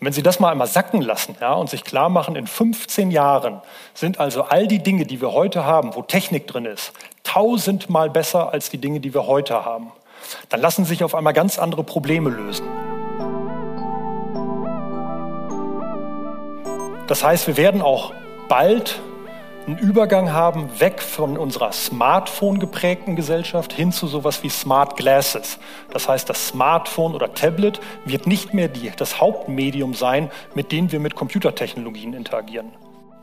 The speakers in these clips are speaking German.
Und wenn Sie das mal einmal sacken lassen ja, und sich klar machen, in 15 Jahren sind also all die Dinge, die wir heute haben, wo Technik drin ist, tausendmal besser als die Dinge, die wir heute haben, dann lassen sich auf einmal ganz andere Probleme lösen. Das heißt, wir werden auch bald einen Übergang haben, weg von unserer Smartphone geprägten Gesellschaft hin zu sowas wie Smart Glasses. Das heißt, das Smartphone oder Tablet wird nicht mehr die, das Hauptmedium sein, mit dem wir mit Computertechnologien interagieren.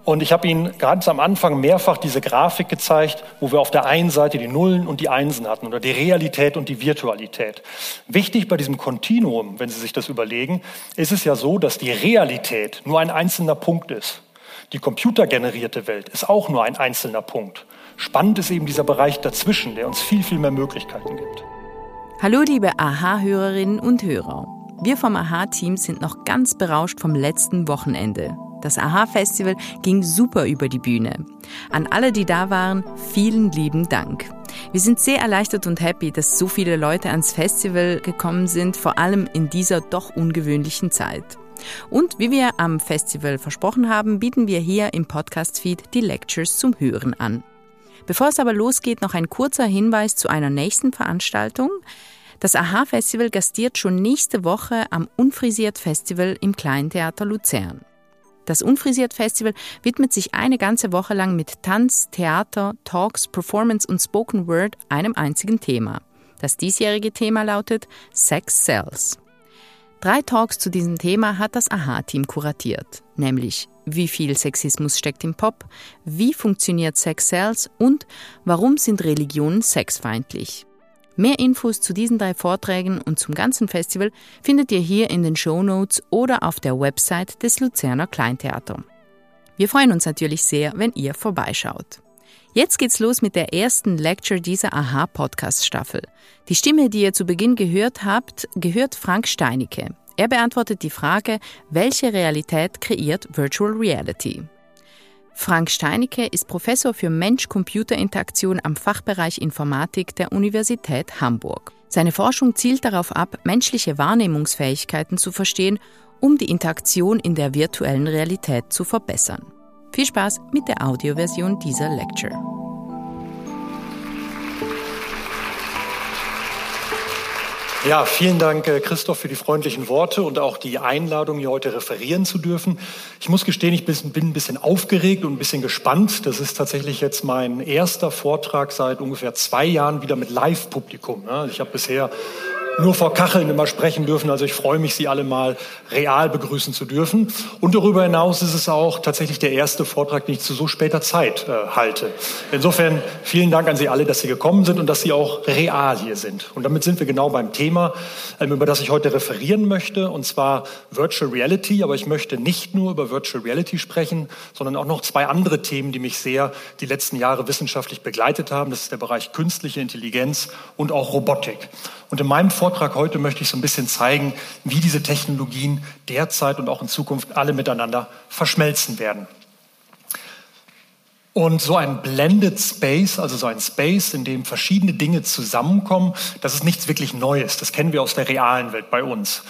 Und ich habe Ihnen ganz am Anfang mehrfach diese Grafik gezeigt, wo wir auf der einen Seite die Nullen und die Einsen hatten oder die Realität und die Virtualität. Wichtig bei diesem Kontinuum, wenn Sie sich das überlegen, ist es ja so, dass die Realität nur ein einzelner Punkt ist. Die computergenerierte Welt ist auch nur ein einzelner Punkt. Spannend ist eben dieser Bereich dazwischen, der uns viel, viel mehr Möglichkeiten gibt. Hallo liebe AHA-Hörerinnen und Hörer. Wir vom AHA-Team sind noch ganz berauscht vom letzten Wochenende. Das AHA-Festival ging super über die Bühne. An alle, die da waren, vielen lieben Dank. Wir sind sehr erleichtert und happy, dass so viele Leute ans Festival gekommen sind, vor allem in dieser doch ungewöhnlichen Zeit. Und wie wir am Festival versprochen haben, bieten wir hier im Podcast-Feed die Lectures zum Hören an. Bevor es aber losgeht, noch ein kurzer Hinweis zu einer nächsten Veranstaltung. Das AHA-Festival gastiert schon nächste Woche am Unfrisiert Festival im Kleintheater Luzern. Das Unfrisiert Festival widmet sich eine ganze Woche lang mit Tanz, Theater, Talks, Performance und Spoken Word einem einzigen Thema. Das diesjährige Thema lautet Sex Sells. Drei Talks zu diesem Thema hat das AHA-Team kuratiert, nämlich wie viel Sexismus steckt im Pop, wie funktioniert Sex Sales und warum sind Religionen sexfeindlich. Mehr Infos zu diesen drei Vorträgen und zum ganzen Festival findet ihr hier in den Show Notes oder auf der Website des Luzerner Kleintheater. Wir freuen uns natürlich sehr, wenn ihr vorbeischaut. Jetzt geht's los mit der ersten Lecture dieser AHA-Podcast-Staffel. Die Stimme, die ihr zu Beginn gehört habt, gehört Frank Steinicke. Er beantwortet die Frage, welche Realität kreiert Virtual Reality? Frank Steinicke ist Professor für Mensch-Computer-Interaktion am Fachbereich Informatik der Universität Hamburg. Seine Forschung zielt darauf ab, menschliche Wahrnehmungsfähigkeiten zu verstehen, um die Interaktion in der virtuellen Realität zu verbessern. Viel Spaß mit der Audioversion dieser Lecture. Ja, vielen Dank, äh, Christoph, für die freundlichen Worte und auch die Einladung, hier heute referieren zu dürfen. Ich muss gestehen, ich bin ein bisschen aufgeregt und ein bisschen gespannt. Das ist tatsächlich jetzt mein erster Vortrag seit ungefähr zwei Jahren wieder mit Live-Publikum. Ich habe bisher nur vor Kacheln immer sprechen dürfen. Also ich freue mich, Sie alle mal real begrüßen zu dürfen. Und darüber hinaus ist es auch tatsächlich der erste Vortrag, den ich zu so später Zeit äh, halte. Insofern vielen Dank an Sie alle, dass Sie gekommen sind und dass Sie auch real hier sind. Und damit sind wir genau beim Thema, ähm, über das ich heute referieren möchte, und zwar Virtual Reality. Aber ich möchte nicht nur über Virtual Reality sprechen, sondern auch noch zwei andere Themen, die mich sehr die letzten Jahre wissenschaftlich begleitet haben. Das ist der Bereich künstliche Intelligenz und auch Robotik. Und in meinem Vortrag heute möchte ich so ein bisschen zeigen, wie diese Technologien derzeit und auch in Zukunft alle miteinander verschmelzen werden. Und so ein Blended Space, also so ein Space, in dem verschiedene Dinge zusammenkommen, das ist nichts wirklich Neues. Das kennen wir aus der realen Welt bei uns.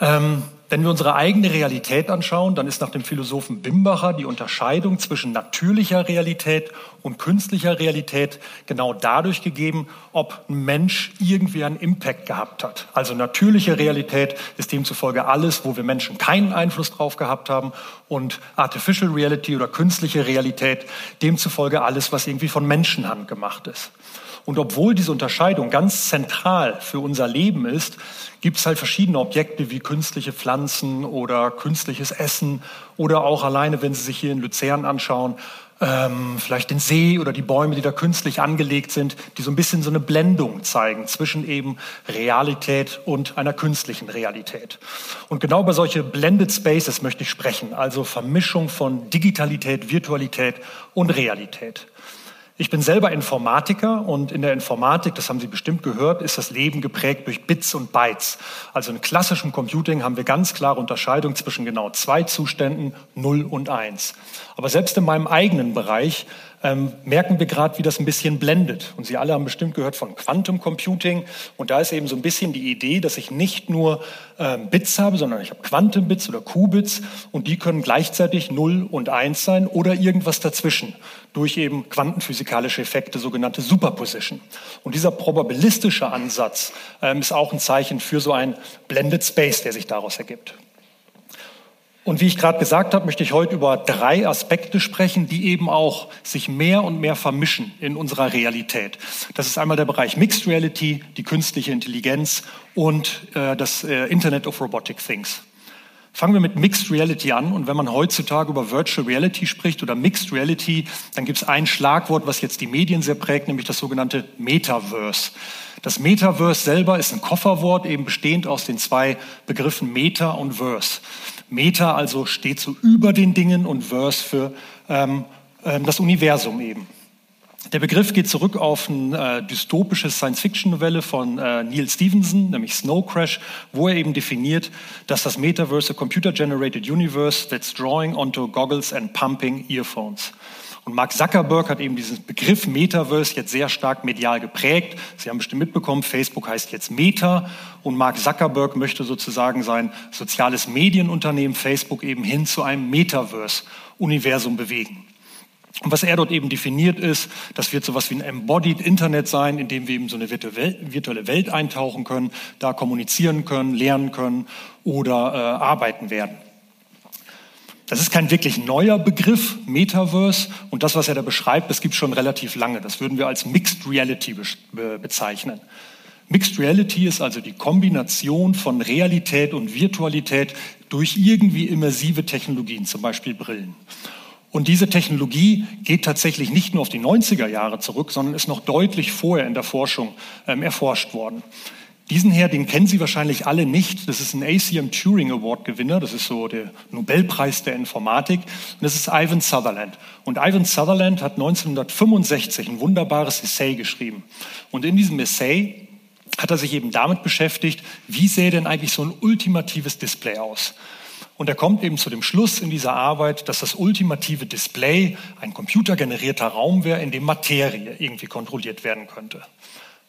Ähm, wenn wir unsere eigene Realität anschauen, dann ist nach dem Philosophen Bimbacher die Unterscheidung zwischen natürlicher Realität und künstlicher Realität genau dadurch gegeben, ob ein Mensch irgendwie einen Impact gehabt hat. Also natürliche Realität ist demzufolge alles, wo wir Menschen keinen Einfluss drauf gehabt haben und Artificial Reality oder künstliche Realität demzufolge alles, was irgendwie von Menschenhand gemacht ist. Und obwohl diese Unterscheidung ganz zentral für unser Leben ist, gibt es halt verschiedene Objekte wie künstliche Pflanzen oder künstliches Essen oder auch alleine, wenn Sie sich hier in Luzern anschauen, ähm, vielleicht den See oder die Bäume, die da künstlich angelegt sind, die so ein bisschen so eine Blendung zeigen zwischen eben Realität und einer künstlichen Realität. Und genau über solche Blended Spaces möchte ich sprechen, also Vermischung von Digitalität, Virtualität und Realität. Ich bin selber Informatiker und in der Informatik, das haben Sie bestimmt gehört, ist das Leben geprägt durch Bits und Bytes. Also in klassischem Computing haben wir ganz klare Unterscheidung zwischen genau zwei Zuständen, 0 und 1. Aber selbst in meinem eigenen Bereich ähm, merken wir gerade, wie das ein bisschen blendet. Und Sie alle haben bestimmt gehört von Quantum Computing. Und da ist eben so ein bisschen die Idee, dass ich nicht nur ähm, Bits habe, sondern ich habe Quantenbits oder Qubits und die können gleichzeitig 0 und 1 sein oder irgendwas dazwischen durch eben quantenphysikalische Effekte, sogenannte Superposition. Und dieser probabilistische Ansatz ähm, ist auch ein Zeichen für so ein Blended Space, der sich daraus ergibt. Und wie ich gerade gesagt habe, möchte ich heute über drei Aspekte sprechen, die eben auch sich mehr und mehr vermischen in unserer Realität. Das ist einmal der Bereich Mixed Reality, die künstliche Intelligenz und äh, das äh, Internet of Robotic Things. Fangen wir mit Mixed Reality an. Und wenn man heutzutage über Virtual Reality spricht oder Mixed Reality, dann gibt es ein Schlagwort, was jetzt die Medien sehr prägt, nämlich das sogenannte Metaverse. Das Metaverse selber ist ein Kofferwort, eben bestehend aus den zwei Begriffen Meta und Verse. Meta also steht so über den Dingen und Verse für ähm, äh, das Universum eben. Der Begriff geht zurück auf eine äh, dystopische Science-Fiction-Novelle von äh, Neil Stevenson, nämlich Snow Crash, wo er eben definiert, dass das Metaverse a computer-generated universe that's drawing onto goggles and pumping earphones. Und Mark Zuckerberg hat eben diesen Begriff Metaverse jetzt sehr stark medial geprägt. Sie haben bestimmt mitbekommen, Facebook heißt jetzt Meta und Mark Zuckerberg möchte sozusagen sein soziales Medienunternehmen Facebook eben hin zu einem Metaverse-Universum bewegen. Und was er dort eben definiert ist, das wird so etwas wie ein Embodied Internet sein, in dem wir eben so eine virtuelle Welt eintauchen können, da kommunizieren können, lernen können oder äh, arbeiten werden. Das ist kein wirklich neuer Begriff, Metaverse. Und das, was er da beschreibt, das gibt es schon relativ lange. Das würden wir als Mixed Reality be bezeichnen. Mixed Reality ist also die Kombination von Realität und Virtualität durch irgendwie immersive Technologien, zum Beispiel Brillen. Und diese Technologie geht tatsächlich nicht nur auf die 90er Jahre zurück, sondern ist noch deutlich vorher in der Forschung ähm, erforscht worden. Diesen Herr, den kennen Sie wahrscheinlich alle nicht. Das ist ein ACM Turing Award Gewinner. Das ist so der Nobelpreis der Informatik. Und das ist Ivan Sutherland. Und Ivan Sutherland hat 1965 ein wunderbares Essay geschrieben. Und in diesem Essay hat er sich eben damit beschäftigt, wie sähe denn eigentlich so ein ultimatives Display aus? Und er kommt eben zu dem Schluss in dieser Arbeit, dass das ultimative Display ein computergenerierter Raum wäre, in dem Materie irgendwie kontrolliert werden könnte.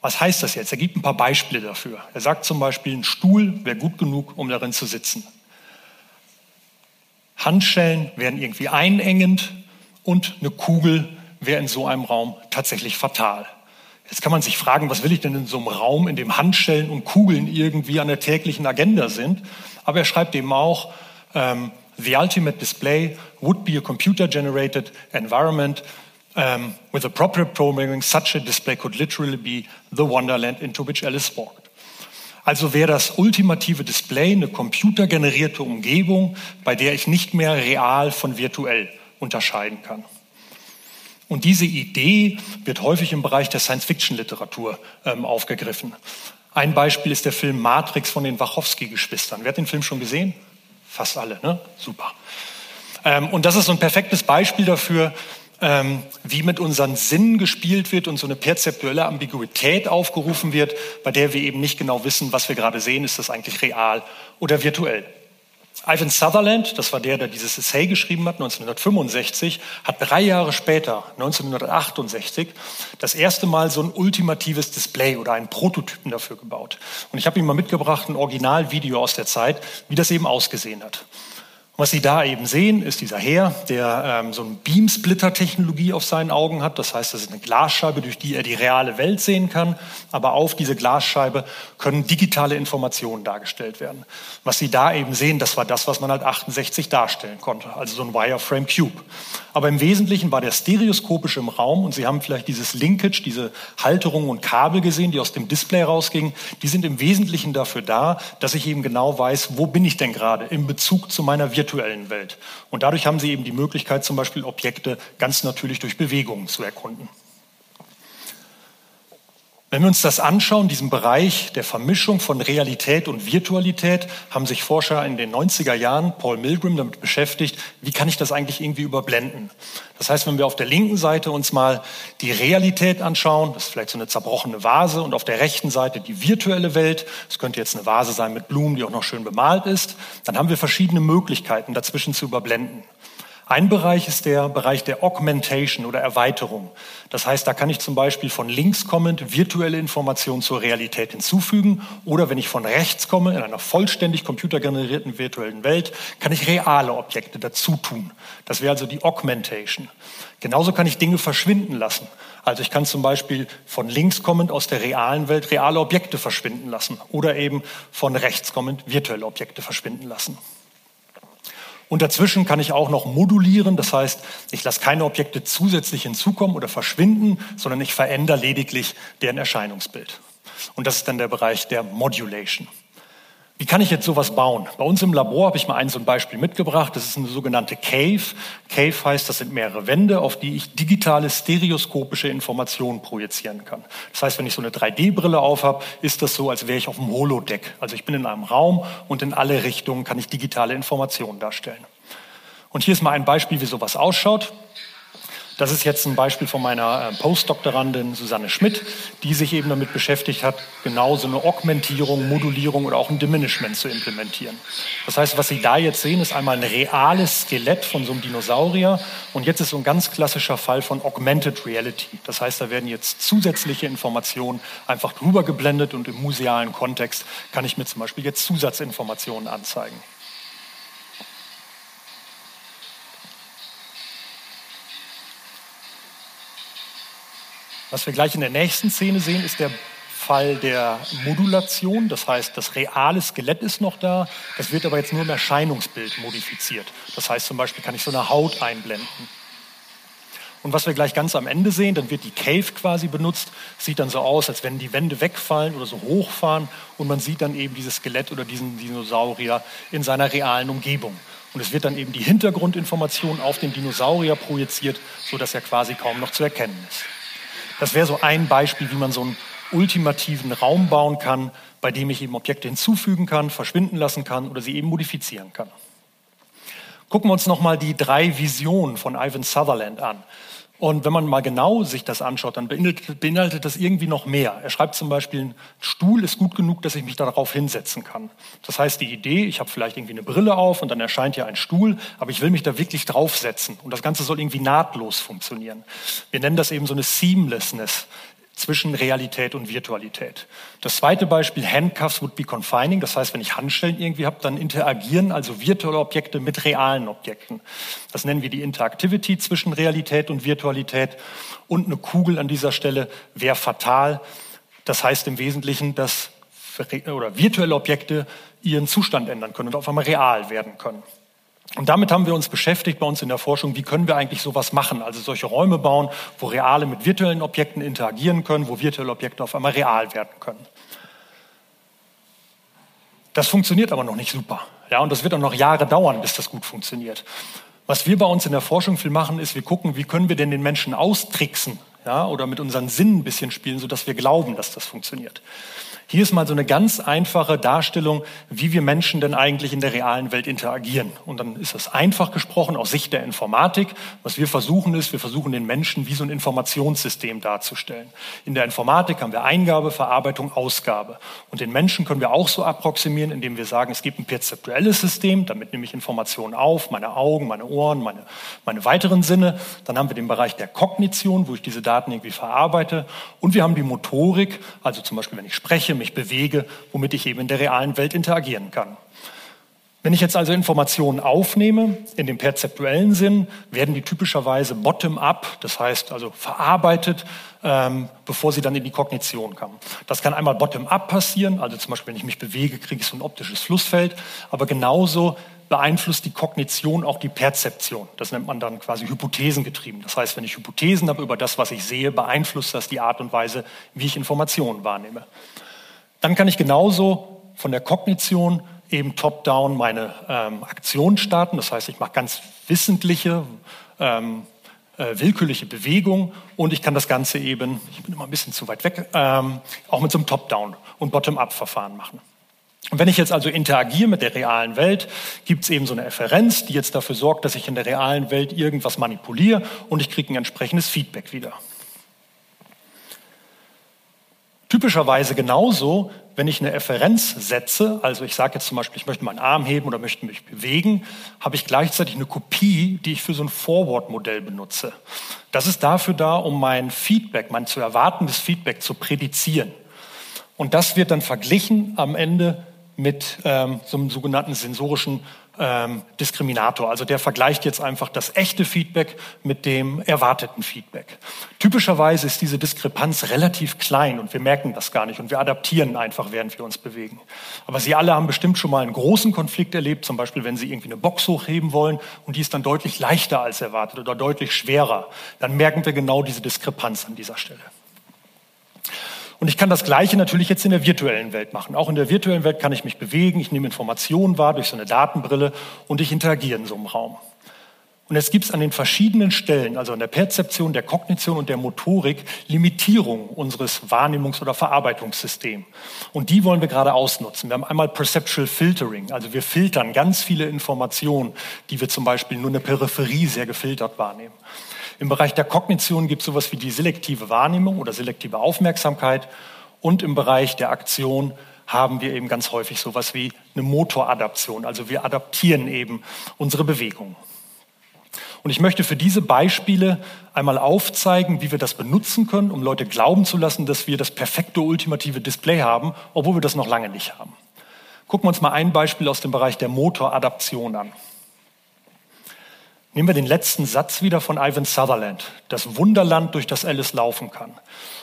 Was heißt das jetzt? Er gibt ein paar Beispiele dafür. Er sagt zum Beispiel, ein Stuhl wäre gut genug, um darin zu sitzen. Handschellen wären irgendwie einengend und eine Kugel wäre in so einem Raum tatsächlich fatal. Jetzt kann man sich fragen, was will ich denn in so einem Raum, in dem Handschellen und Kugeln irgendwie an der täglichen Agenda sind? Aber er schreibt eben auch, um, the ultimate display would be a computer-generated environment um, with appropriate programming. Such a display could literally be the wonderland into which Alice walked. Also wäre das ultimative Display eine computergenerierte Umgebung, bei der ich nicht mehr real von virtuell unterscheiden kann. Und diese Idee wird häufig im Bereich der Science-Fiction-Literatur ähm, aufgegriffen. Ein Beispiel ist der Film Matrix von den Wachowski-Geschwistern. Wer hat den Film schon gesehen? Fast alle, ne? Super. Ähm, und das ist so ein perfektes Beispiel dafür, ähm, wie mit unseren Sinnen gespielt wird und so eine perzeptuelle Ambiguität aufgerufen wird, bei der wir eben nicht genau wissen, was wir gerade sehen, ist das eigentlich real oder virtuell. Ivan Sutherland, das war der, der dieses Essay geschrieben hat, 1965, hat drei Jahre später, 1968, das erste Mal so ein ultimatives Display oder einen Prototypen dafür gebaut. Und ich habe ihm mal mitgebracht, ein Originalvideo aus der Zeit, wie das eben ausgesehen hat. Was Sie da eben sehen, ist dieser Herr, der ähm, so eine Beamsplitter-Technologie auf seinen Augen hat. Das heißt, das ist eine Glasscheibe, durch die er die reale Welt sehen kann. Aber auf diese Glasscheibe können digitale Informationen dargestellt werden. Was Sie da eben sehen, das war das, was man halt 68 darstellen konnte. Also so ein Wireframe Cube. Aber im Wesentlichen war der stereoskopisch im Raum und Sie haben vielleicht dieses Linkage, diese Halterungen und Kabel gesehen, die aus dem Display rausgingen. Die sind im Wesentlichen dafür da, dass ich eben genau weiß, wo bin ich denn gerade in Bezug zu meiner virtuellen virtuellen Welt. Und dadurch haben sie eben die Möglichkeit, zum Beispiel Objekte ganz natürlich durch Bewegungen zu erkunden. Wenn wir uns das anschauen, diesen Bereich der Vermischung von Realität und Virtualität, haben sich Forscher in den 90er Jahren, Paul Milgram, damit beschäftigt, wie kann ich das eigentlich irgendwie überblenden? Das heißt, wenn wir auf der linken Seite uns mal die Realität anschauen, das ist vielleicht so eine zerbrochene Vase, und auf der rechten Seite die virtuelle Welt, das könnte jetzt eine Vase sein mit Blumen, die auch noch schön bemalt ist, dann haben wir verschiedene Möglichkeiten, dazwischen zu überblenden. Ein Bereich ist der Bereich der Augmentation oder Erweiterung. Das heißt, da kann ich zum Beispiel von links kommend virtuelle Informationen zur Realität hinzufügen oder wenn ich von rechts komme, in einer vollständig computergenerierten virtuellen Welt, kann ich reale Objekte dazu tun. Das wäre also die Augmentation. Genauso kann ich Dinge verschwinden lassen. Also ich kann zum Beispiel von links kommend aus der realen Welt reale Objekte verschwinden lassen oder eben von rechts kommend virtuelle Objekte verschwinden lassen. Und dazwischen kann ich auch noch modulieren, das heißt, ich lasse keine Objekte zusätzlich hinzukommen oder verschwinden, sondern ich verändere lediglich deren Erscheinungsbild. Und das ist dann der Bereich der Modulation. Wie kann ich jetzt sowas bauen? Bei uns im Labor habe ich mal ein so ein Beispiel mitgebracht. Das ist eine sogenannte Cave. Cave heißt, das sind mehrere Wände, auf die ich digitale stereoskopische Informationen projizieren kann. Das heißt, wenn ich so eine 3D-Brille aufhab, ist das so, als wäre ich auf dem Holodeck. Also ich bin in einem Raum und in alle Richtungen kann ich digitale Informationen darstellen. Und hier ist mal ein Beispiel, wie sowas ausschaut. Das ist jetzt ein Beispiel von meiner äh, Postdoktorandin Susanne Schmidt, die sich eben damit beschäftigt hat, genau so eine Augmentierung, Modulierung oder auch ein Diminishment zu implementieren. Das heißt, was Sie da jetzt sehen, ist einmal ein reales Skelett von so einem Dinosaurier und jetzt ist so ein ganz klassischer Fall von Augmented Reality. Das heißt, da werden jetzt zusätzliche Informationen einfach drüber geblendet und im musealen Kontext kann ich mir zum Beispiel jetzt Zusatzinformationen anzeigen. Was wir gleich in der nächsten Szene sehen, ist der Fall der Modulation. Das heißt, das reale Skelett ist noch da. Das wird aber jetzt nur im Erscheinungsbild modifiziert. Das heißt, zum Beispiel kann ich so eine Haut einblenden. Und was wir gleich ganz am Ende sehen, dann wird die Cave quasi benutzt. Sieht dann so aus, als wenn die Wände wegfallen oder so hochfahren und man sieht dann eben dieses Skelett oder diesen Dinosaurier in seiner realen Umgebung. Und es wird dann eben die Hintergrundinformation auf den Dinosaurier projiziert, sodass er quasi kaum noch zu erkennen ist. Das wäre so ein Beispiel, wie man so einen ultimativen Raum bauen kann, bei dem ich eben Objekte hinzufügen kann, verschwinden lassen kann oder sie eben modifizieren kann. Gucken wir uns nochmal die drei Visionen von Ivan Sutherland an. Und wenn man mal genau sich das anschaut, dann beinhaltet, das irgendwie noch mehr. Er schreibt zum Beispiel, ein Stuhl ist gut genug, dass ich mich darauf hinsetzen kann. Das heißt, die Idee, ich habe vielleicht irgendwie eine Brille auf und dann erscheint ja ein Stuhl, aber ich will mich da wirklich draufsetzen. Und das Ganze soll irgendwie nahtlos funktionieren. Wir nennen das eben so eine Seamlessness zwischen Realität und Virtualität. Das zweite Beispiel, Handcuffs would be confining. Das heißt, wenn ich Handschellen irgendwie habe, dann interagieren also virtuelle Objekte mit realen Objekten. Das nennen wir die Interactivity zwischen Realität und Virtualität. Und eine Kugel an dieser Stelle wäre fatal. Das heißt im Wesentlichen, dass oder virtuelle Objekte ihren Zustand ändern können und auf einmal real werden können. Und damit haben wir uns beschäftigt bei uns in der Forschung, wie können wir eigentlich sowas machen? Also solche Räume bauen, wo reale mit virtuellen Objekten interagieren können, wo virtuelle Objekte auf einmal real werden können. Das funktioniert aber noch nicht super. Ja, und das wird auch noch Jahre dauern, bis das gut funktioniert. Was wir bei uns in der Forschung viel machen, ist, wir gucken, wie können wir denn den Menschen austricksen, ja, oder mit unseren Sinnen ein bisschen spielen, sodass wir glauben, dass das funktioniert. Hier ist mal so eine ganz einfache Darstellung, wie wir Menschen denn eigentlich in der realen Welt interagieren. Und dann ist das einfach gesprochen aus Sicht der Informatik. Was wir versuchen ist, wir versuchen den Menschen wie so ein Informationssystem darzustellen. In der Informatik haben wir Eingabe, Verarbeitung, Ausgabe. Und den Menschen können wir auch so approximieren, indem wir sagen, es gibt ein perzeptuelles System, damit nehme ich Informationen auf, meine Augen, meine Ohren, meine, meine weiteren Sinne. Dann haben wir den Bereich der Kognition, wo ich diese Daten irgendwie verarbeite. Und wir haben die Motorik, also zum Beispiel, wenn ich spreche, mich bewege, womit ich eben in der realen Welt interagieren kann. Wenn ich jetzt also Informationen aufnehme, in dem perzeptuellen Sinn, werden die typischerweise bottom-up, das heißt also verarbeitet, ähm, bevor sie dann in die Kognition kommen. Das kann einmal bottom-up passieren, also zum Beispiel, wenn ich mich bewege, kriege ich so ein optisches Flussfeld, aber genauso beeinflusst die Kognition auch die Perzeption. Das nennt man dann quasi hypothesengetrieben. Das heißt, wenn ich Hypothesen habe über das, was ich sehe, beeinflusst das die Art und Weise, wie ich Informationen wahrnehme. Dann kann ich genauso von der Kognition eben top-down meine ähm, Aktion starten. Das heißt, ich mache ganz wissentliche, ähm, äh, willkürliche Bewegungen und ich kann das Ganze eben, ich bin immer ein bisschen zu weit weg, ähm, auch mit so einem Top-down und Bottom-up-Verfahren machen. Und wenn ich jetzt also interagiere mit der realen Welt, gibt es eben so eine Efferenz, die jetzt dafür sorgt, dass ich in der realen Welt irgendwas manipuliere und ich kriege ein entsprechendes Feedback wieder. Typischerweise genauso, wenn ich eine Referenz setze, also ich sage jetzt zum Beispiel, ich möchte meinen Arm heben oder möchte mich bewegen, habe ich gleichzeitig eine Kopie, die ich für so ein Forward-Modell benutze. Das ist dafür da, um mein Feedback, mein zu erwartendes Feedback zu prädizieren. Und das wird dann verglichen am Ende mit ähm, so einem sogenannten sensorischen ähm, Diskriminator. Also der vergleicht jetzt einfach das echte Feedback mit dem erwarteten Feedback. Typischerweise ist diese Diskrepanz relativ klein und wir merken das gar nicht und wir adaptieren einfach, während wir uns bewegen. Aber Sie alle haben bestimmt schon mal einen großen Konflikt erlebt, zum Beispiel wenn Sie irgendwie eine Box hochheben wollen und die ist dann deutlich leichter als erwartet oder deutlich schwerer. Dann merken wir genau diese Diskrepanz an dieser Stelle. Und ich kann das Gleiche natürlich jetzt in der virtuellen Welt machen. Auch in der virtuellen Welt kann ich mich bewegen, ich nehme Informationen wahr durch so eine Datenbrille und ich interagiere in so einem Raum. Und jetzt gibt es an den verschiedenen Stellen, also an der Perzeption, der Kognition und der Motorik, Limitierungen unseres Wahrnehmungs- oder Verarbeitungssystems. Und die wollen wir gerade ausnutzen. Wir haben einmal Perceptual Filtering, also wir filtern ganz viele Informationen, die wir zum Beispiel nur in der Peripherie sehr gefiltert wahrnehmen. Im Bereich der Kognition gibt es sowas wie die selektive Wahrnehmung oder selektive Aufmerksamkeit. Und im Bereich der Aktion haben wir eben ganz häufig sowas wie eine Motoradaption. Also wir adaptieren eben unsere Bewegung. Und ich möchte für diese Beispiele einmal aufzeigen, wie wir das benutzen können, um Leute glauben zu lassen, dass wir das perfekte ultimative Display haben, obwohl wir das noch lange nicht haben. Gucken wir uns mal ein Beispiel aus dem Bereich der Motoradaption an. Nehmen wir den letzten Satz wieder von Ivan Sutherland. Das Wunderland, durch das Alice laufen kann.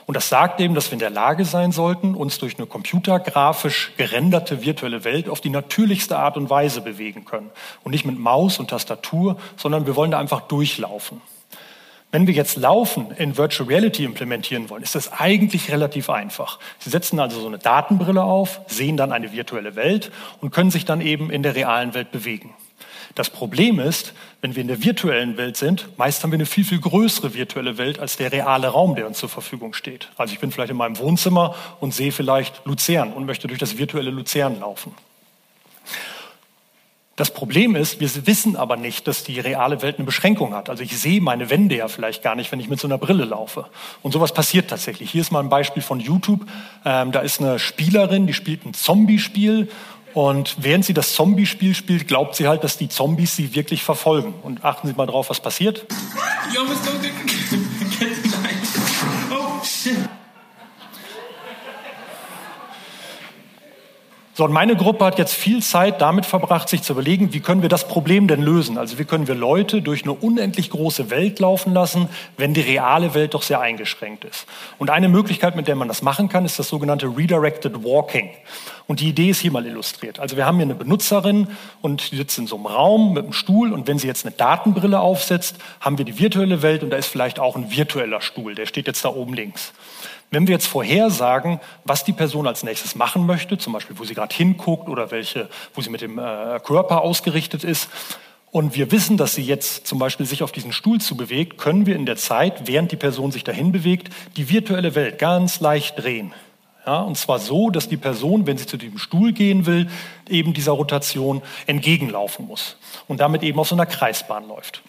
Und das sagt eben, dass wir in der Lage sein sollten, uns durch eine computergrafisch gerenderte virtuelle Welt auf die natürlichste Art und Weise bewegen können. Und nicht mit Maus und Tastatur, sondern wir wollen da einfach durchlaufen. Wenn wir jetzt Laufen in Virtual Reality implementieren wollen, ist das eigentlich relativ einfach. Sie setzen also so eine Datenbrille auf, sehen dann eine virtuelle Welt und können sich dann eben in der realen Welt bewegen. Das Problem ist, wenn wir in der virtuellen Welt sind, meist haben wir eine viel, viel größere virtuelle Welt als der reale Raum, der uns zur Verfügung steht. Also ich bin vielleicht in meinem Wohnzimmer und sehe vielleicht Luzern und möchte durch das virtuelle Luzern laufen. Das Problem ist, wir wissen aber nicht, dass die reale Welt eine Beschränkung hat. Also ich sehe meine Wände ja vielleicht gar nicht, wenn ich mit so einer Brille laufe. Und sowas passiert tatsächlich. Hier ist mal ein Beispiel von YouTube. Ähm, da ist eine Spielerin, die spielt ein Zombie-Spiel und während sie das Zombie-Spiel spielt, glaubt sie halt, dass die Zombies sie wirklich verfolgen. Und achten Sie mal drauf, was passiert. Oh. So, und meine Gruppe hat jetzt viel Zeit damit verbracht, sich zu überlegen, wie können wir das Problem denn lösen? Also wie können wir Leute durch eine unendlich große Welt laufen lassen, wenn die reale Welt doch sehr eingeschränkt ist? Und eine Möglichkeit, mit der man das machen kann, ist das sogenannte Redirected Walking. Und die Idee ist hier mal illustriert. Also wir haben hier eine Benutzerin und die sitzt in so einem Raum mit einem Stuhl und wenn sie jetzt eine Datenbrille aufsetzt, haben wir die virtuelle Welt und da ist vielleicht auch ein virtueller Stuhl, der steht jetzt da oben links. Wenn wir jetzt vorhersagen, was die Person als nächstes machen möchte, zum Beispiel, wo sie gerade hinguckt oder welche, wo sie mit dem äh, Körper ausgerichtet ist, und wir wissen, dass sie jetzt zum Beispiel sich auf diesen Stuhl zu bewegt, können wir in der Zeit, während die Person sich dahin bewegt, die virtuelle Welt ganz leicht drehen. Ja, und zwar so, dass die Person, wenn sie zu diesem Stuhl gehen will, eben dieser Rotation entgegenlaufen muss und damit eben auf so einer Kreisbahn läuft.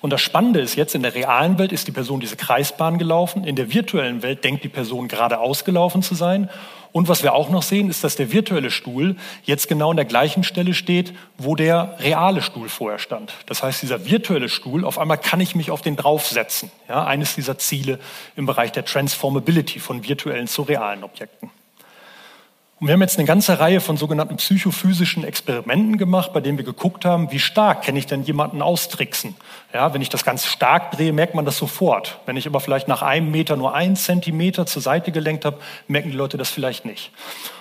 Und das Spannende ist jetzt, in der realen Welt ist die Person diese Kreisbahn gelaufen, in der virtuellen Welt denkt die Person geradeaus gelaufen zu sein. Und was wir auch noch sehen, ist, dass der virtuelle Stuhl jetzt genau an der gleichen Stelle steht, wo der reale Stuhl vorher stand. Das heißt, dieser virtuelle Stuhl, auf einmal kann ich mich auf den draufsetzen. Ja, eines dieser Ziele im Bereich der Transformability von virtuellen zu realen Objekten. Und wir haben jetzt eine ganze Reihe von sogenannten psychophysischen Experimenten gemacht, bei denen wir geguckt haben, wie stark kann ich denn jemanden austricksen. Ja, wenn ich das ganz stark drehe, merkt man das sofort. Wenn ich aber vielleicht nach einem Meter nur einen Zentimeter zur Seite gelenkt habe, merken die Leute das vielleicht nicht.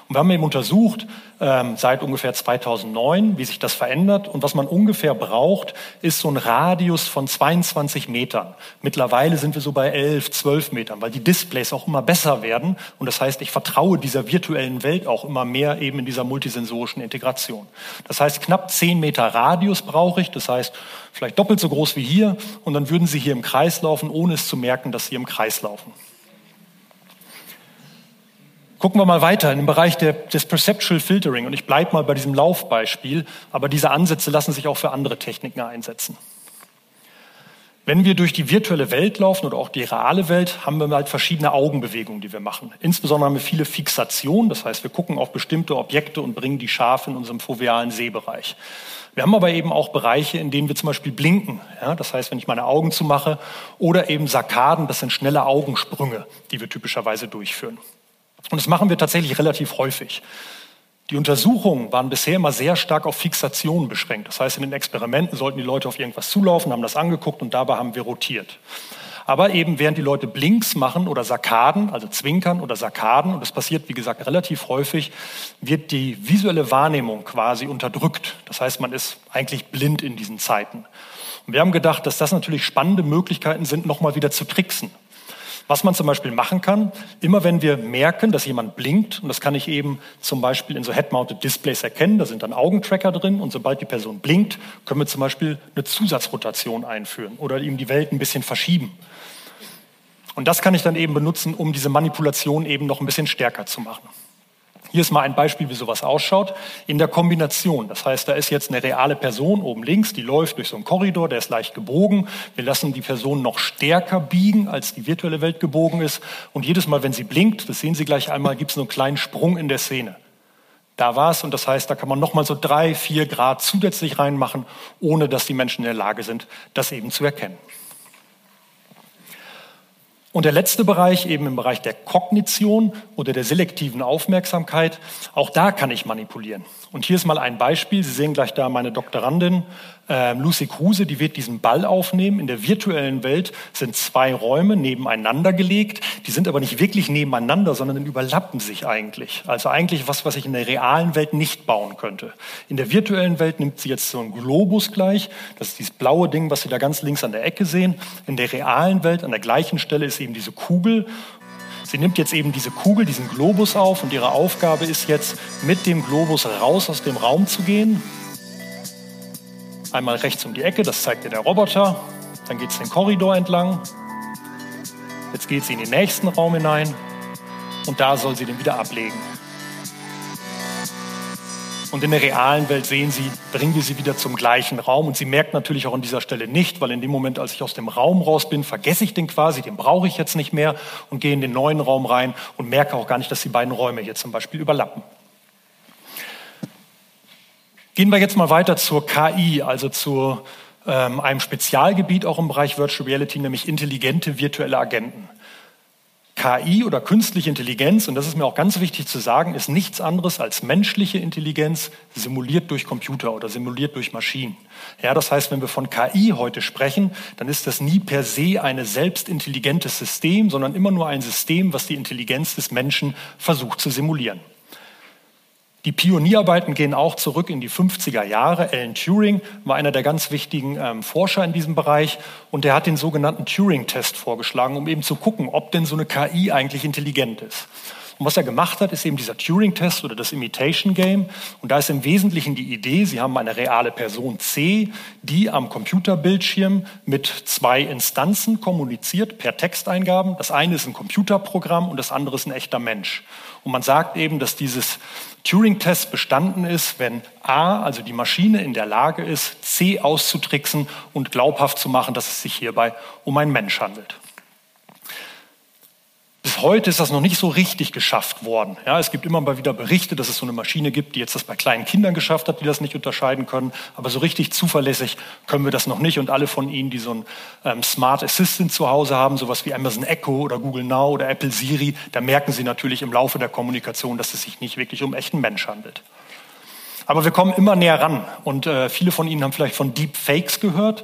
Und wir haben eben untersucht, ähm, seit ungefähr 2009, wie sich das verändert. Und was man ungefähr braucht, ist so ein Radius von 22 Metern. Mittlerweile sind wir so bei 11, 12 Metern, weil die Displays auch immer besser werden. Und das heißt, ich vertraue dieser virtuellen Welt auch immer mehr eben in dieser multisensorischen Integration. Das heißt, knapp 10 Meter Radius brauche ich. Das heißt, vielleicht doppelt so groß wie hier. Und dann würden Sie hier im Kreis laufen, ohne es zu merken, dass Sie im Kreis laufen. Gucken wir mal weiter in den Bereich der, des Perceptual Filtering. Und ich bleibe mal bei diesem Laufbeispiel, aber diese Ansätze lassen sich auch für andere Techniken einsetzen. Wenn wir durch die virtuelle Welt laufen oder auch die reale Welt, haben wir halt verschiedene Augenbewegungen, die wir machen. Insbesondere haben wir viele Fixationen, das heißt, wir gucken auf bestimmte Objekte und bringen die scharf in unserem fovealen Sehbereich. Wir haben aber eben auch Bereiche, in denen wir zum Beispiel blinken. Ja, das heißt, wenn ich meine Augen zumache oder eben Sarkaden, das sind schnelle Augensprünge, die wir typischerweise durchführen. Und das machen wir tatsächlich relativ häufig. Die Untersuchungen waren bisher immer sehr stark auf Fixationen beschränkt. Das heißt, in den Experimenten sollten die Leute auf irgendwas zulaufen, haben das angeguckt und dabei haben wir rotiert. Aber eben während die Leute Blinks machen oder Sarkaden, also Zwinkern oder Sarkaden, und das passiert, wie gesagt, relativ häufig, wird die visuelle Wahrnehmung quasi unterdrückt. Das heißt, man ist eigentlich blind in diesen Zeiten. Und wir haben gedacht, dass das natürlich spannende Möglichkeiten sind, nochmal wieder zu tricksen. Was man zum Beispiel machen kann, immer wenn wir merken, dass jemand blinkt, und das kann ich eben zum Beispiel in so Head-Mounted Displays erkennen, da sind dann Augentracker drin, und sobald die Person blinkt, können wir zum Beispiel eine Zusatzrotation einführen oder ihm die Welt ein bisschen verschieben. Und das kann ich dann eben benutzen, um diese Manipulation eben noch ein bisschen stärker zu machen. Hier ist mal ein Beispiel, wie sowas ausschaut. In der Kombination. Das heißt, da ist jetzt eine reale Person oben links, die läuft durch so einen Korridor, der ist leicht gebogen. Wir lassen die Person noch stärker biegen, als die virtuelle Welt gebogen ist. Und jedes Mal, wenn sie blinkt, das sehen Sie gleich einmal, gibt es einen kleinen Sprung in der Szene. Da war es und das heißt, da kann man nochmal so drei, vier Grad zusätzlich reinmachen, ohne dass die Menschen in der Lage sind, das eben zu erkennen. Und der letzte Bereich, eben im Bereich der Kognition oder der selektiven Aufmerksamkeit, auch da kann ich manipulieren. Und hier ist mal ein Beispiel. Sie sehen gleich da meine Doktorandin äh, Lucy Kruse, die wird diesen Ball aufnehmen. In der virtuellen Welt sind zwei Räume nebeneinander gelegt. Die sind aber nicht wirklich nebeneinander, sondern überlappen sich eigentlich. Also eigentlich was, was ich in der realen Welt nicht bauen könnte. In der virtuellen Welt nimmt sie jetzt so einen Globus gleich. Das ist dieses blaue Ding, was Sie da ganz links an der Ecke sehen. In der realen Welt, an der gleichen Stelle, ist eben diese Kugel. Sie nimmt jetzt eben diese Kugel, diesen Globus auf und ihre Aufgabe ist jetzt, mit dem Globus raus aus dem Raum zu gehen Einmal rechts um die Ecke, das zeigt dir der Roboter. Dann geht es den Korridor entlang. Jetzt geht sie in den nächsten Raum hinein und da soll sie den wieder ablegen. Und in der realen Welt sehen Sie, bringen wir sie wieder zum gleichen Raum. Und sie merkt natürlich auch an dieser Stelle nicht, weil in dem Moment, als ich aus dem Raum raus bin, vergesse ich den quasi, den brauche ich jetzt nicht mehr und gehe in den neuen Raum rein und merke auch gar nicht, dass die beiden Räume hier zum Beispiel überlappen. Gehen wir jetzt mal weiter zur KI, also zu ähm, einem Spezialgebiet auch im Bereich Virtual Reality, nämlich intelligente virtuelle Agenten. KI oder künstliche Intelligenz, und das ist mir auch ganz wichtig zu sagen, ist nichts anderes als menschliche Intelligenz simuliert durch Computer oder simuliert durch Maschinen. Ja, das heißt, wenn wir von KI heute sprechen, dann ist das nie per se ein selbstintelligentes System, sondern immer nur ein System, was die Intelligenz des Menschen versucht zu simulieren. Die Pionierarbeiten gehen auch zurück in die 50er Jahre. Alan Turing war einer der ganz wichtigen ähm, Forscher in diesem Bereich und der hat den sogenannten Turing-Test vorgeschlagen, um eben zu gucken, ob denn so eine KI eigentlich intelligent ist. Und was er gemacht hat, ist eben dieser Turing-Test oder das Imitation Game. Und da ist im Wesentlichen die Idee, Sie haben eine reale Person C, die am Computerbildschirm mit zwei Instanzen kommuniziert per Texteingaben. Das eine ist ein Computerprogramm und das andere ist ein echter Mensch. Und man sagt eben, dass dieses Turing-Test bestanden ist, wenn A, also die Maschine, in der Lage ist, C auszutricksen und glaubhaft zu machen, dass es sich hierbei um einen Mensch handelt. Bis heute ist das noch nicht so richtig geschafft worden. Ja, es gibt immer mal wieder Berichte, dass es so eine Maschine gibt, die jetzt das bei kleinen Kindern geschafft hat, die das nicht unterscheiden können. Aber so richtig zuverlässig können wir das noch nicht. Und alle von Ihnen, die so ein ähm, Smart Assistant zu Hause haben, sowas wie Amazon Echo oder Google Now oder Apple Siri, da merken Sie natürlich im Laufe der Kommunikation, dass es sich nicht wirklich um echten Mensch handelt. Aber wir kommen immer näher ran. Und äh, viele von Ihnen haben vielleicht von Deep Fakes gehört.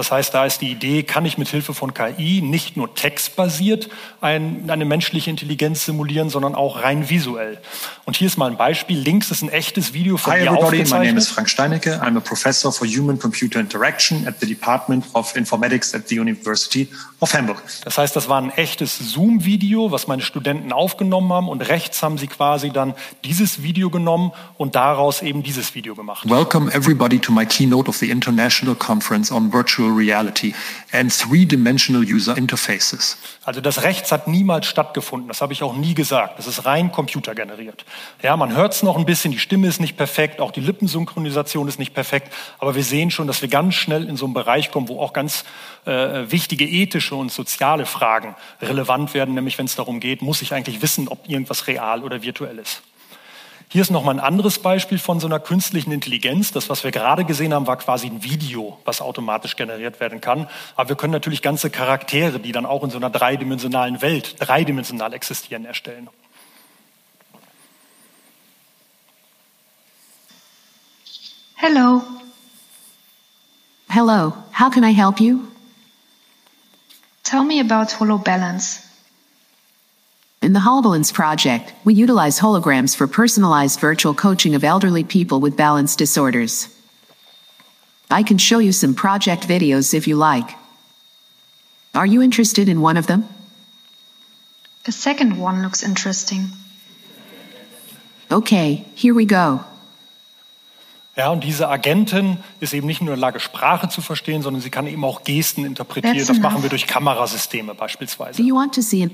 Das heißt, da ist die Idee, kann ich mit Hilfe von KI nicht nur textbasiert ein, eine menschliche Intelligenz simulieren, sondern auch rein visuell. Und hier ist mal ein Beispiel. Links ist ein echtes Video von Hi mir everybody, my aufgezeichnet. name is Frank Steinecke. I'm a professor for human-computer interaction at the Department of Informatics at the University of Hamburg. Das heißt, das war ein echtes Zoom-Video, was meine Studenten aufgenommen haben. Und rechts haben sie quasi dann dieses Video genommen und daraus eben dieses Video gemacht. Welcome everybody to my keynote of the International Conference on Virtual virtual reality and three-dimensional user interfaces. Also das Rechts hat niemals stattgefunden. Das habe ich auch nie gesagt. Das ist rein computergeneriert. Ja, man hört es noch ein bisschen. Die Stimme ist nicht perfekt. Auch die Lippensynchronisation ist nicht perfekt. Aber wir sehen schon, dass wir ganz schnell in so einen Bereich kommen, wo auch ganz äh, wichtige ethische und soziale Fragen relevant werden. Nämlich wenn es darum geht, muss ich eigentlich wissen, ob irgendwas real oder virtuell ist. Hier ist noch mal ein anderes Beispiel von so einer künstlichen Intelligenz. Das, was wir gerade gesehen haben, war quasi ein Video, was automatisch generiert werden kann. Aber wir können natürlich ganze Charaktere, die dann auch in so einer dreidimensionalen Welt dreidimensional existieren, erstellen. Hello. Hello, how can I help you? Tell me about HoloBalance. In the HoloBalance project, we utilize holograms for personalized virtual coaching of elderly people with balance disorders. I can show you some project videos if you like. Are you interested in one of them? The second one looks interesting. Okay, here we go. Ja, und diese Agentin ist eben nicht nur in der Lage, Sprache zu verstehen, sondern sie kann eben auch Gesten interpretieren. That's Das machen wir durch Kamerasysteme beispielsweise. Do you want to see an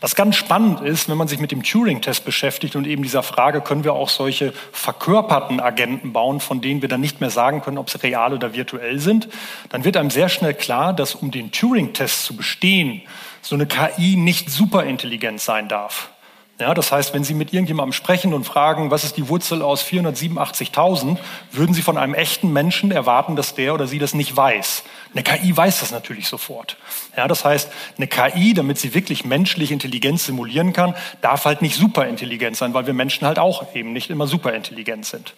Was ganz spannend ist, wenn man sich mit dem Turing-Test beschäftigt und eben dieser Frage, können wir auch solche verkörperten Agenten bauen, von denen wir dann nicht mehr sagen können, ob sie real oder virtuell sind, dann wird einem sehr schnell klar, dass um den Turing-Test zu bestehen, so eine KI nicht superintelligent sein darf. Ja, das heißt, wenn Sie mit irgendjemandem sprechen und fragen, was ist die Wurzel aus 487.000, würden Sie von einem echten Menschen erwarten, dass der oder sie das nicht weiß. Eine KI weiß das natürlich sofort. Ja, das heißt, eine KI, damit sie wirklich menschliche Intelligenz simulieren kann, darf halt nicht superintelligent sein, weil wir Menschen halt auch eben nicht immer superintelligent sind.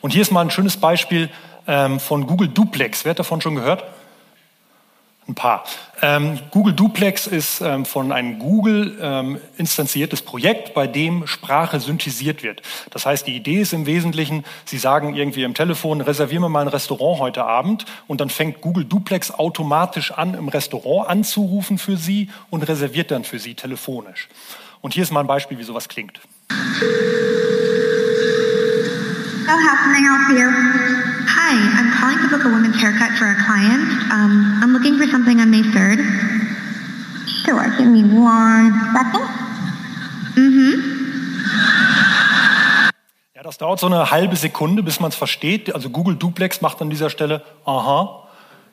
Und hier ist mal ein schönes Beispiel ähm, von Google Duplex. Wer hat davon schon gehört? Ein paar. Ähm, Google Duplex ist ähm, von einem Google ähm, instanziertes Projekt, bei dem Sprache synthetisiert wird. Das heißt, die Idee ist im Wesentlichen, Sie sagen irgendwie im Telefon, reservieren wir mal ein Restaurant heute Abend und dann fängt Google Duplex automatisch an, im Restaurant anzurufen für Sie und reserviert dann für Sie telefonisch. Und hier ist mal ein Beispiel, wie sowas klingt. So how can I? Hi, I'm calling to book a women's haircut for a client. Um, I'm looking for something on May 3rd. Sure, give me one second. Ja, das dauert so eine halbe Sekunde, bis man es versteht. Also Google Duplex macht an dieser Stelle, aha.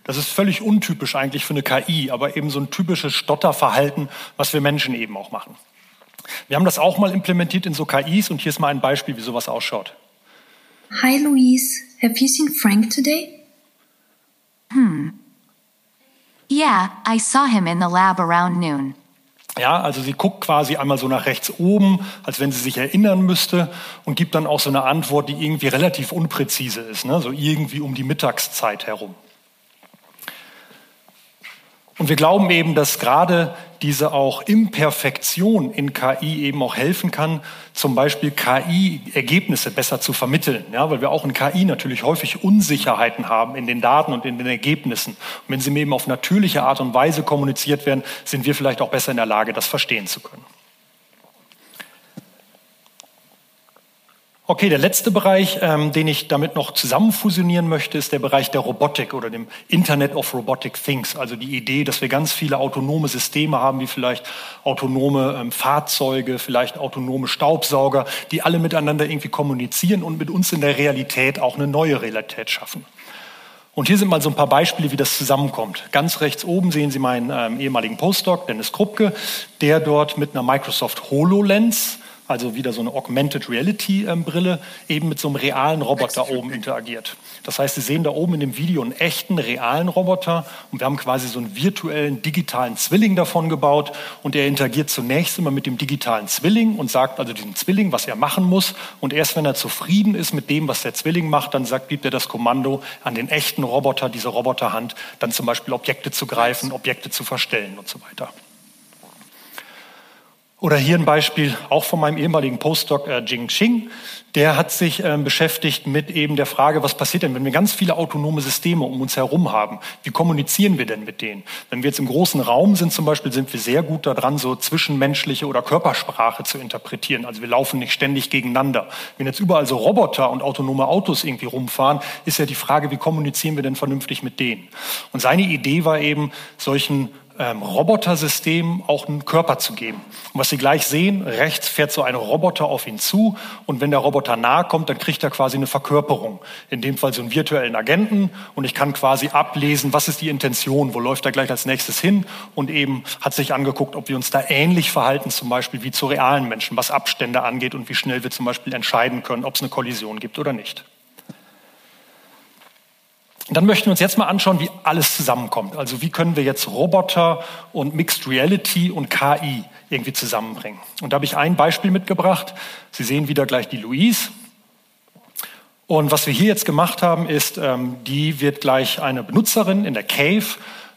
Das ist völlig untypisch eigentlich für eine KI, aber eben so ein typisches Stotterverhalten, was wir Menschen eben auch machen. Wir haben das auch mal implementiert in so KIs und hier ist mal ein Beispiel, wie sowas ausschaut. Hi, Louise. Have you seen Frank today? Yeah, I saw him in the lab around noon. Ja, also sie guckt quasi einmal so nach rechts oben, als wenn sie sich erinnern müsste und gibt dann auch so eine Antwort, die irgendwie relativ unpräzise ist, ne? so irgendwie um die Mittagszeit herum. Und wir glauben eben, dass gerade diese auch Imperfektion in KI eben auch helfen kann, zum Beispiel KI-Ergebnisse besser zu vermitteln. Ja, weil wir auch in KI natürlich häufig Unsicherheiten haben in den Daten und in den Ergebnissen. Und wenn sie eben auf natürliche Art und Weise kommuniziert werden, sind wir vielleicht auch besser in der Lage, das verstehen zu können. Okay, der letzte Bereich, ähm, den ich damit noch zusammenfusionieren möchte, ist der Bereich der Robotik oder dem Internet of Robotic Things. Also die Idee, dass wir ganz viele autonome Systeme haben, wie vielleicht autonome ähm, Fahrzeuge, vielleicht autonome Staubsauger, die alle miteinander irgendwie kommunizieren und mit uns in der Realität auch eine neue Realität schaffen. Und hier sind mal so ein paar Beispiele, wie das zusammenkommt. Ganz rechts oben sehen Sie meinen ähm, ehemaligen Postdoc, Dennis Krupke, der dort mit einer Microsoft HoloLens, also wieder so eine Augmented Reality ähm, Brille, eben mit so einem realen Roboter oben interagiert. Das heißt, Sie sehen da oben in dem Video einen echten, realen Roboter und wir haben quasi so einen virtuellen, digitalen Zwilling davon gebaut und er interagiert zunächst immer mit dem digitalen Zwilling und sagt also diesem Zwilling, was er machen muss und erst wenn er zufrieden ist mit dem, was der Zwilling macht, dann sagt, gibt er das Kommando an den echten Roboter, diese Roboterhand, dann zum Beispiel Objekte zu greifen, Objekte zu verstellen und so weiter. Oder hier ein Beispiel auch von meinem ehemaligen Postdoc äh, Jing Qing. Der hat sich ähm, beschäftigt mit eben der Frage, was passiert denn, wenn wir ganz viele autonome Systeme um uns herum haben? Wie kommunizieren wir denn mit denen? Wenn wir jetzt im großen Raum sind zum Beispiel, sind wir sehr gut daran, so zwischenmenschliche oder Körpersprache zu interpretieren. Also wir laufen nicht ständig gegeneinander. Wenn jetzt überall so Roboter und autonome Autos irgendwie rumfahren, ist ja die Frage, wie kommunizieren wir denn vernünftig mit denen? Und seine Idee war eben, solchen ähm, Robotersystem auch einen Körper zu geben. Und was Sie gleich sehen, rechts fährt so ein Roboter auf ihn zu und wenn der Roboter nahe kommt, dann kriegt er quasi eine Verkörperung. In dem Fall so einen virtuellen Agenten und ich kann quasi ablesen, was ist die Intention, wo läuft er gleich als nächstes hin und eben hat sich angeguckt, ob wir uns da ähnlich verhalten, zum Beispiel wie zu realen Menschen, was Abstände angeht und wie schnell wir zum Beispiel entscheiden können, ob es eine Kollision gibt oder nicht. Dann möchten wir uns jetzt mal anschauen, wie alles zusammenkommt. Also wie können wir jetzt Roboter und Mixed Reality und KI irgendwie zusammenbringen. Und da habe ich ein Beispiel mitgebracht. Sie sehen wieder gleich die Louise. Und was wir hier jetzt gemacht haben, ist, ähm, die wird gleich eine Benutzerin in der Cave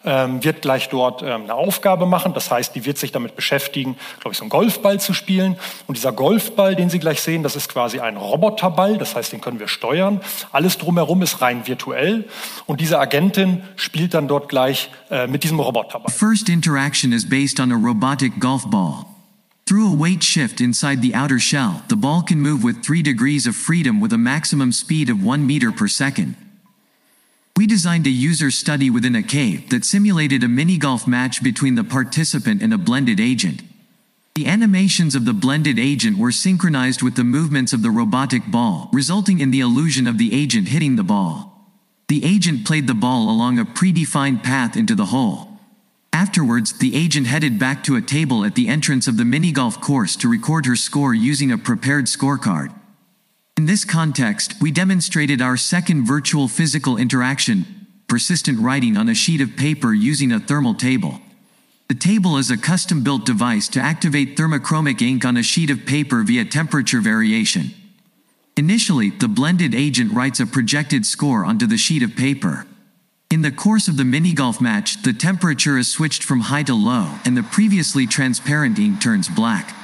ähm, wird gleich dort ähm, eine Aufgabe machen. Das heißt, die wird sich damit beschäftigen, glaube ich, so einen Golfball zu spielen. Und dieser Golfball, den Sie gleich sehen, das ist quasi ein Roboterball. Das heißt, den können wir steuern. Alles drumherum ist rein virtuell. Und diese Agentin spielt dann dort gleich äh, mit diesem Roboterball. First interaction is based on a robotic golf ball. Through a weight shift inside the outer shell, the ball can move with 3 degrees of freedom with a maximum speed of 1 meter per second. We designed a user study within a cave that simulated a mini golf match between the participant and a blended agent. The animations of the blended agent were synchronized with the movements of the robotic ball, resulting in the illusion of the agent hitting the ball. The agent played the ball along a predefined path into the hole. Afterwards, the agent headed back to a table at the entrance of the mini golf course to record her score using a prepared scorecard. In this context, we demonstrated our second virtual physical interaction, persistent writing on a sheet of paper using a thermal table. The table is a custom built device to activate thermochromic ink on a sheet of paper via temperature variation. Initially, the blended agent writes a projected score onto the sheet of paper. In the course of the mini golf match, the temperature is switched from high to low, and the previously transparent ink turns black.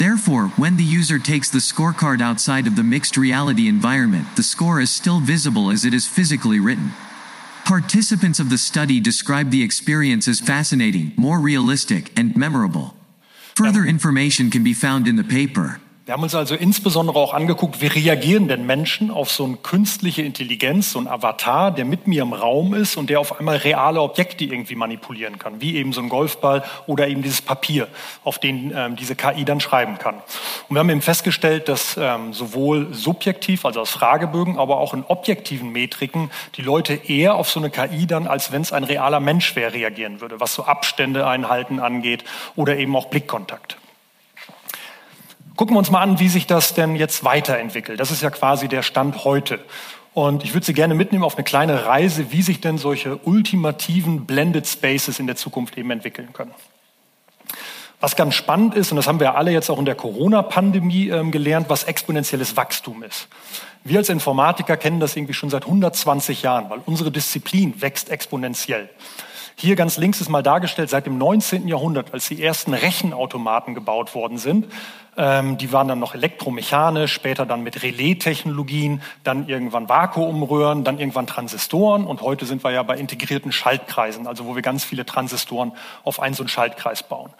Therefore, when the user takes the scorecard outside of the mixed reality environment, the score is still visible as it is physically written. Participants of the study describe the experience as fascinating, more realistic, and memorable. Further information can be found in the paper. Wir haben uns also insbesondere auch angeguckt, wie reagieren denn Menschen auf so eine künstliche Intelligenz, so ein Avatar, der mit mir im Raum ist und der auf einmal reale Objekte irgendwie manipulieren kann, wie eben so ein Golfball oder eben dieses Papier, auf den ähm, diese KI dann schreiben kann. Und wir haben eben festgestellt, dass ähm, sowohl subjektiv, also aus Fragebögen, aber auch in objektiven Metriken die Leute eher auf so eine KI dann, als wenn es ein realer Mensch wäre, reagieren würde, was so Abstände einhalten angeht oder eben auch Blickkontakt. Gucken wir uns mal an, wie sich das denn jetzt weiterentwickelt. Das ist ja quasi der Stand heute. Und ich würde Sie gerne mitnehmen auf eine kleine Reise, wie sich denn solche ultimativen Blended Spaces in der Zukunft eben entwickeln können. Was ganz spannend ist, und das haben wir alle jetzt auch in der Corona-Pandemie ähm, gelernt, was exponentielles Wachstum ist. Wir als Informatiker kennen das irgendwie schon seit 120 Jahren, weil unsere Disziplin wächst exponentiell. Hier ganz links ist mal dargestellt, seit dem 19. Jahrhundert, als die ersten Rechenautomaten gebaut worden sind, die waren dann noch elektromechanisch, später dann mit Relais-Technologien, dann irgendwann Vakuumröhren, dann irgendwann Transistoren und heute sind wir ja bei integrierten Schaltkreisen, also wo wir ganz viele Transistoren auf einen so einen Schaltkreis bauen.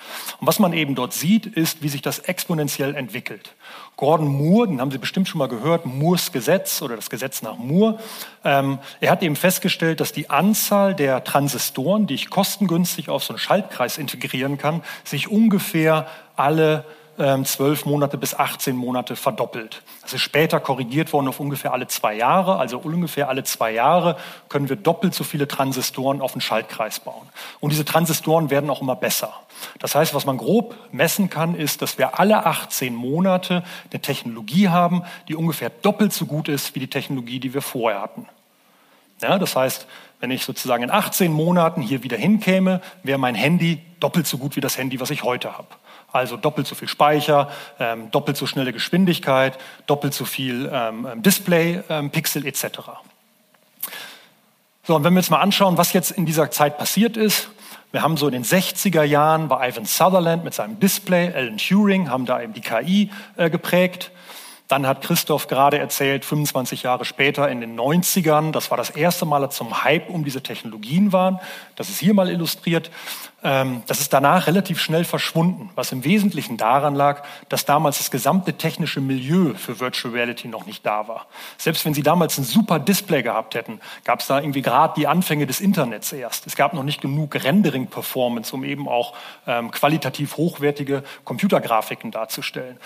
Und was man eben dort sieht, ist, wie sich das exponentiell entwickelt. Gordon Moore, den haben Sie bestimmt schon mal gehört, Moores Gesetz oder das Gesetz nach Moore. Ähm, er hat eben festgestellt, dass die Anzahl der Transistoren, die ich kostengünstig auf so einen Schaltkreis integrieren kann, sich ungefähr alle ähm, zwölf Monate bis 18 Monate verdoppelt. Das ist später korrigiert worden auf ungefähr alle zwei Jahre. Also ungefähr alle zwei Jahre können wir doppelt so viele Transistoren auf den Schaltkreis bauen. Und diese Transistoren werden auch immer besser. Das heißt, was man grob messen kann, ist, dass wir alle 18 Monate eine Technologie haben, die ungefähr doppelt so gut ist wie die Technologie, die wir vorher hatten. Ja, das heißt, wenn ich sozusagen in 18 Monaten hier wieder hinkäme, wäre mein Handy doppelt so gut wie das Handy, was ich heute habe. Also doppelt so viel Speicher, ähm, doppelt so schnelle Geschwindigkeit, doppelt so viel ähm, ähm Display, ähm, Pixel etc. So, und wenn wir jetzt mal anschauen, was jetzt in dieser Zeit passiert ist, Wir haben so in den 60er Jahren bei Ivan Sutherland mit seinem Display, Alan Turing haben da eben die KI äh, geprägt. Dann hat Christoph gerade erzählt, 25 Jahre später in den 90ern, das war das erste Mal, als zum Hype um diese Technologien waren. Das ist hier mal illustriert. Ähm, das ist danach relativ schnell verschwunden, was im Wesentlichen daran lag, dass damals das gesamte technische Milieu für Virtual Reality noch nicht da war. Selbst wenn Sie damals ein super Display gehabt hätten, gab es da irgendwie gerade die Anfänge des Internets erst. Es gab noch nicht genug Rendering-Performance, um eben auch ähm, qualitativ hochwertige Computergrafiken darzustellen.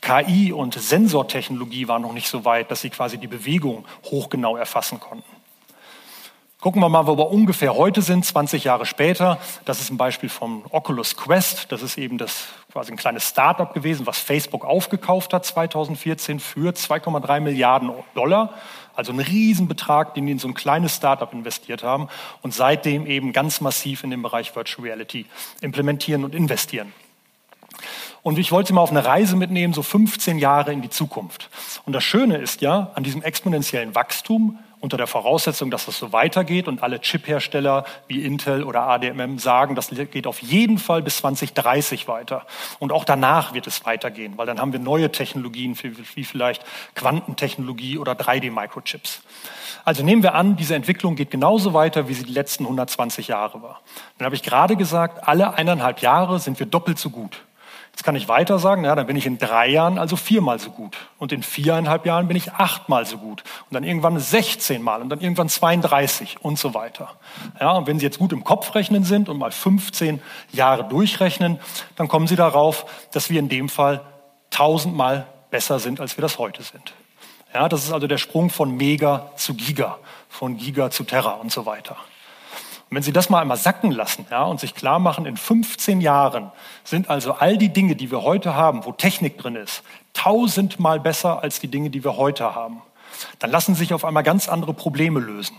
KI und Sensortechnologie waren noch nicht so weit, dass sie quasi die Bewegung hochgenau erfassen konnten. Gucken wir mal, wo wir ungefähr heute sind, 20 Jahre später. Das ist ein Beispiel vom Oculus Quest. Das ist eben das quasi ein kleines Startup gewesen, was Facebook aufgekauft hat 2014 für 2,3 Milliarden Dollar. Also ein Riesenbetrag, den die in so ein kleines Startup investiert haben und seitdem eben ganz massiv in den Bereich Virtual Reality implementieren und investieren. Und ich wollte Sie mal auf eine Reise mitnehmen, so 15 Jahre in die Zukunft. Und das Schöne ist ja, an diesem exponentiellen Wachstum unter der Voraussetzung, dass das so weitergeht und alle Chiphersteller wie Intel oder ADMM sagen, das geht auf jeden Fall bis 2030 weiter. Und auch danach wird es weitergehen, weil dann haben wir neue Technologien wie vielleicht Quantentechnologie oder 3D-Microchips. Also nehmen wir an, diese Entwicklung geht genauso weiter, wie sie die letzten 120 Jahre war. Dann habe ich gerade gesagt, alle eineinhalb Jahre sind wir doppelt so gut. Jetzt kann ich weiter sagen, ja, dann bin ich in drei Jahren also viermal so gut. Und in viereinhalb Jahren bin ich achtmal so gut. Und dann irgendwann 16 Mal und dann irgendwann 32 und so weiter. Ja, und wenn Sie jetzt gut im Kopf rechnen sind und mal 15 Jahre durchrechnen, dann kommen Sie darauf, dass wir in dem Fall tausendmal besser sind, als wir das heute sind. Ja, das ist also der Sprung von Mega zu Giga, von Giga zu Terra und so weiter. Und wenn Sie das mal einmal sacken lassen ja, und sich klar machen, in 15 Jahren sind also all die Dinge, die wir heute haben, wo Technik drin ist, tausendmal besser als die Dinge, die wir heute haben, dann lassen sich auf einmal ganz andere Probleme lösen.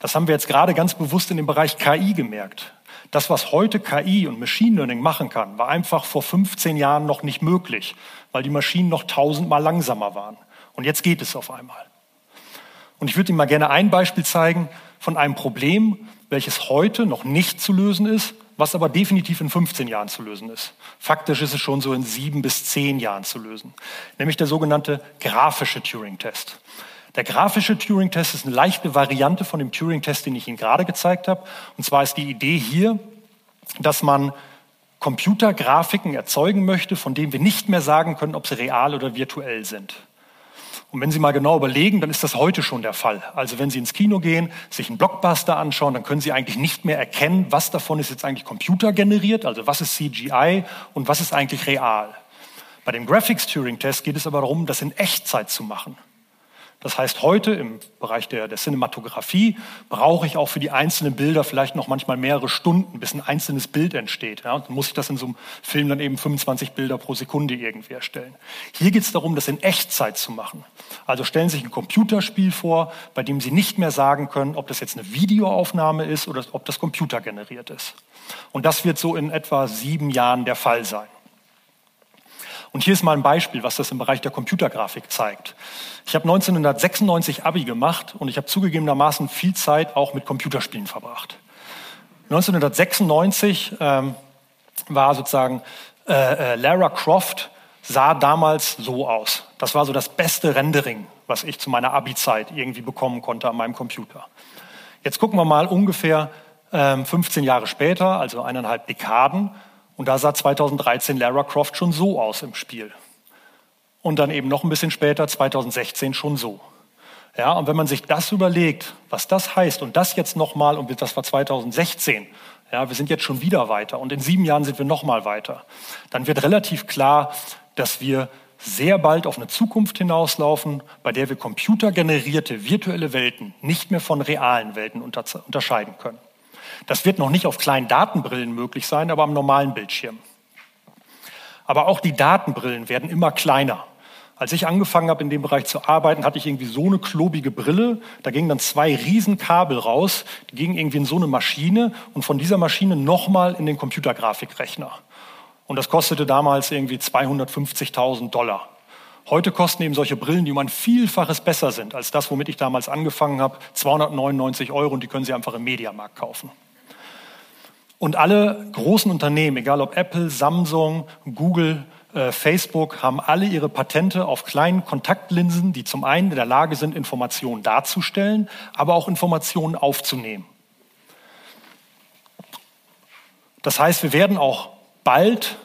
Das haben wir jetzt gerade ganz bewusst in dem Bereich KI gemerkt. Das, was heute KI und Machine Learning machen kann, war einfach vor 15 Jahren noch nicht möglich, weil die Maschinen noch tausendmal langsamer waren. Und jetzt geht es auf einmal. Und ich würde Ihnen mal gerne ein Beispiel zeigen von einem Problem, welches heute noch nicht zu lösen ist, was aber definitiv in 15 Jahren zu lösen ist. Faktisch ist es schon so in sieben bis zehn Jahren zu lösen, nämlich der sogenannte grafische Turing-Test. Der grafische Turing-Test ist eine leichte Variante von dem Turing-Test, den ich Ihnen gerade gezeigt habe. Und zwar ist die Idee hier, dass man Computergrafiken erzeugen möchte, von denen wir nicht mehr sagen können, ob sie real oder virtuell sind. Und wenn Sie mal genau überlegen, dann ist das heute schon der Fall. Also wenn Sie ins Kino gehen, sich einen Blockbuster anschauen, dann können Sie eigentlich nicht mehr erkennen, was davon ist jetzt eigentlich computergeneriert, also was ist CGI und was ist eigentlich real. Bei dem Graphics Turing Test geht es aber darum, das in Echtzeit zu machen. Das heißt, heute im Bereich der, der Cinematografie brauche ich auch für die einzelnen Bilder vielleicht noch manchmal mehrere Stunden, bis ein einzelnes Bild entsteht. Ja, dann muss ich das in so einem Film dann eben 25 Bilder pro Sekunde irgendwie erstellen. Hier geht es darum, das in Echtzeit zu machen. Also stellen Sie sich ein Computerspiel vor, bei dem Sie nicht mehr sagen können, ob das jetzt eine Videoaufnahme ist oder ob das computergeneriert ist. Und das wird so in etwa sieben Jahren der Fall sein. Und hier ist mal ein Beispiel, was das im Bereich der Computergrafik zeigt. Ich habe 1996 Abi gemacht und ich habe zugegebenermaßen viel Zeit auch mit Computerspielen verbracht. 1996 ähm, war sozusagen äh, äh, Lara Croft sah damals so aus. Das war so das beste Rendering, was ich zu meiner Abi-Zeit irgendwie bekommen konnte an meinem Computer. Jetzt gucken wir mal ungefähr ähm, 15 Jahre später, also eineinhalb Dekaden, und da sah 2013 Lara Croft schon so aus im Spiel. Und dann eben noch ein bisschen später, 2016, schon so. Ja, und wenn man sich das überlegt, was das heißt, und das jetzt nochmal, und das war 2016, ja, wir sind jetzt schon wieder weiter, und in sieben Jahren sind wir nochmal weiter, dann wird relativ klar, dass wir sehr bald auf eine Zukunft hinauslaufen, bei der wir computergenerierte virtuelle Welten nicht mehr von realen Welten unterscheiden können. Das wird noch nicht auf kleinen Datenbrillen möglich sein, aber am normalen Bildschirm. Aber auch die Datenbrillen werden immer kleiner. Als ich angefangen habe, in dem Bereich zu arbeiten, hatte ich irgendwie so eine klobige Brille. Da gingen dann zwei Riesenkabel raus, die gingen irgendwie in so eine Maschine und von dieser Maschine nochmal in den Computergrafikrechner. Und das kostete damals irgendwie 250.000 Dollar. Heute kosten eben solche Brillen, die um ein Vielfaches besser sind als das, womit ich damals angefangen habe, 299 Euro und die können Sie einfach im Mediamarkt kaufen. Und alle großen Unternehmen, egal ob Apple, Samsung, Google, äh, Facebook, haben alle ihre Patente auf kleinen Kontaktlinsen, die zum einen in der Lage sind, Informationen darzustellen, aber auch Informationen aufzunehmen. Das heißt, wir werden auch bald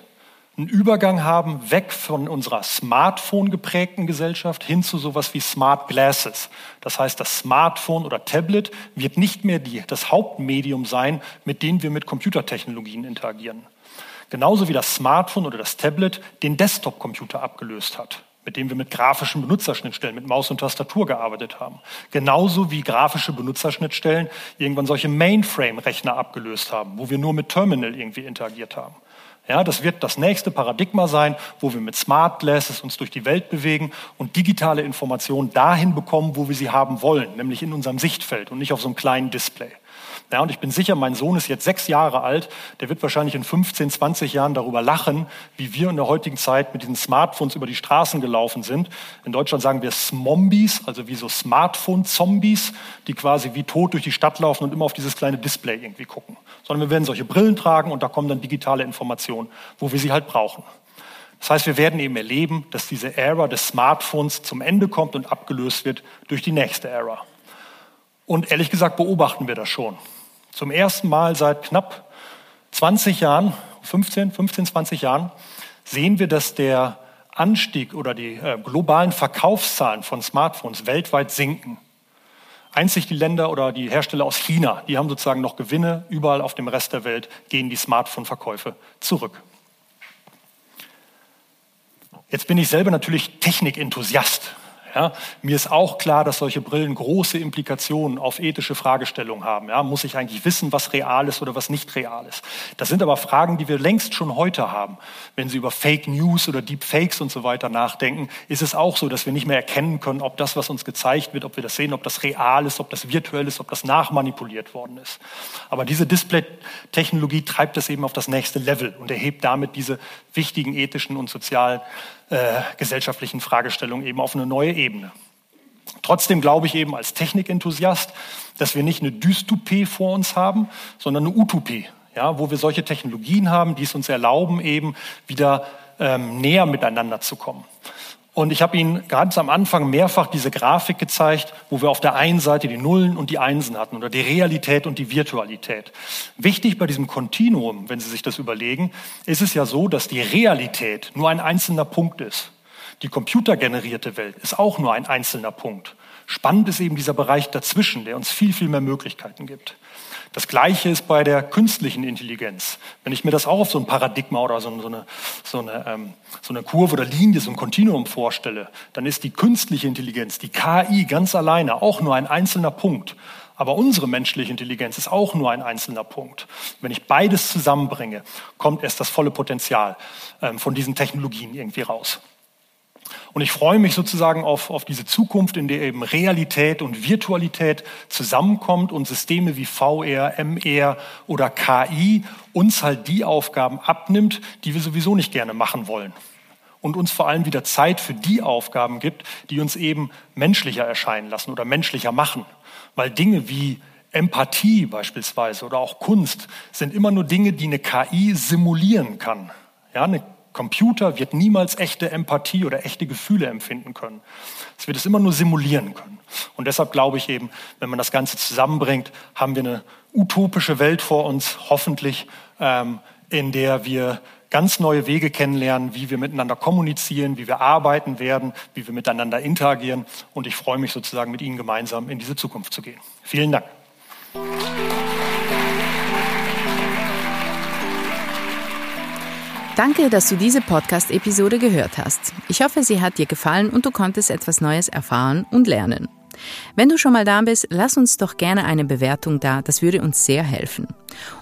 einen Übergang haben, weg von unserer Smartphone geprägten Gesellschaft hin zu sowas wie Smart Glasses. Das heißt, das Smartphone oder Tablet wird nicht mehr die, das Hauptmedium sein, mit dem wir mit Computertechnologien interagieren. Genauso wie das Smartphone oder das Tablet den Desktop-Computer abgelöst hat, mit dem wir mit grafischen Benutzerschnittstellen, mit Maus und Tastatur gearbeitet haben. Genauso wie grafische Benutzerschnittstellen irgendwann solche Mainframe-Rechner abgelöst haben, wo wir nur mit Terminal irgendwie interagiert haben. Ja, das wird das nächste Paradigma sein, wo wir mit Smart Glasses uns durch die Welt bewegen und digitale Informationen dahin bekommen, wo wir sie haben wollen, nämlich in unserem Sichtfeld und nicht auf so einem kleinen Display. Ja, und ich bin sicher, mein Sohn ist jetzt sechs Jahre alt, der wird wahrscheinlich in 15, 20 Jahren darüber lachen, wie wir in der heutigen Zeit mit diesen Smartphones über die Straßen gelaufen sind. In Deutschland sagen wir Smombies, also wie so Smartphone-Zombies, die quasi wie tot durch die Stadt laufen und immer auf dieses kleine Display irgendwie gucken. Sondern wir werden solche Brillen tragen und da kommen dann digitale Informationen, wo wir sie halt brauchen. Das heißt, wir werden eben erleben, dass diese Ära des Smartphones zum Ende kommt und abgelöst wird durch die nächste Ära. Und ehrlich gesagt beobachten wir das schon. Zum ersten Mal seit knapp 20 Jahren, 15, 15, 20 Jahren, sehen wir, dass der Anstieg oder die äh, globalen Verkaufszahlen von Smartphones weltweit sinken. Einzig die Länder oder die Hersteller aus China, die haben sozusagen noch Gewinne. Überall auf dem Rest der Welt gehen die Smartphone-Verkäufe zurück. Jetzt bin ich selber natürlich Technikenthusiast. Ja, mir ist auch klar, dass solche Brillen große Implikationen auf ethische Fragestellungen haben. Ja, muss ich eigentlich wissen, was real ist oder was nicht real ist? Das sind aber Fragen, die wir längst schon heute haben. Wenn Sie über Fake News oder Deep Fakes und so weiter nachdenken, ist es auch so, dass wir nicht mehr erkennen können, ob das, was uns gezeigt wird, ob wir das sehen, ob das real ist, ob das virtuell ist, ob das nachmanipuliert worden ist. Aber diese Display-Technologie treibt das eben auf das nächste Level und erhebt damit diese wichtigen ethischen und sozialen äh, gesellschaftlichen Fragestellungen eben auf eine neue Ebene. Trotzdem glaube ich eben als Technikenthusiast, dass wir nicht eine Dystopie vor uns haben, sondern eine Utopie, ja, wo wir solche Technologien haben, die es uns erlauben, eben wieder ähm, näher miteinander zu kommen. Und ich habe Ihnen ganz am Anfang mehrfach diese Grafik gezeigt, wo wir auf der einen Seite die Nullen und die Einsen hatten oder die Realität und die Virtualität. Wichtig bei diesem Kontinuum, wenn Sie sich das überlegen, ist es ja so, dass die Realität nur ein einzelner Punkt ist. Die computergenerierte Welt ist auch nur ein einzelner Punkt. Spannend ist eben dieser Bereich dazwischen, der uns viel, viel mehr Möglichkeiten gibt. Das Gleiche ist bei der künstlichen Intelligenz. Wenn ich mir das auch auf so ein Paradigma oder so eine, so eine, ähm, so eine Kurve oder Linie, so ein Kontinuum vorstelle, dann ist die künstliche Intelligenz, die KI ganz alleine auch nur ein einzelner Punkt. Aber unsere menschliche Intelligenz ist auch nur ein einzelner Punkt. Wenn ich beides zusammenbringe, kommt erst das volle Potenzial ähm, von diesen Technologien irgendwie raus. Und ich freue mich sozusagen auf, auf diese Zukunft, in der eben Realität und Virtualität zusammenkommt und Systeme wie VR, MR oder KI uns halt die Aufgaben abnimmt, die wir sowieso nicht gerne machen wollen. Und uns vor allem wieder Zeit für die Aufgaben gibt, die uns eben menschlicher erscheinen lassen oder menschlicher machen. Weil Dinge wie Empathie beispielsweise oder auch Kunst sind immer nur Dinge, die eine KI simulieren kann. Ja, eine Computer wird niemals echte Empathie oder echte Gefühle empfinden können. Es wird es immer nur simulieren können. Und deshalb glaube ich eben, wenn man das Ganze zusammenbringt, haben wir eine utopische Welt vor uns, hoffentlich, ähm, in der wir ganz neue Wege kennenlernen, wie wir miteinander kommunizieren, wie wir arbeiten werden, wie wir miteinander interagieren. Und ich freue mich sozusagen mit Ihnen gemeinsam in diese Zukunft zu gehen. Vielen Dank. Danke, dass du diese Podcast-Episode gehört hast. Ich hoffe, sie hat dir gefallen und du konntest etwas Neues erfahren und lernen. Wenn du schon mal da bist, lass uns doch gerne eine Bewertung da, das würde uns sehr helfen.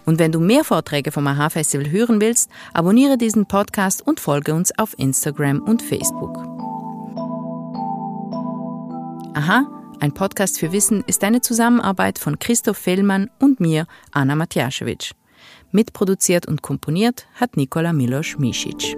Und wenn du mehr Vorträge vom AHA Festival hören willst, abonniere diesen Podcast und folge uns auf Instagram und Facebook. Aha, ein Podcast für Wissen ist eine Zusammenarbeit von Christoph Fellmann und mir, Anna Matjaschewitsch. Mitproduziert und komponiert hat Nikola Milos Misic.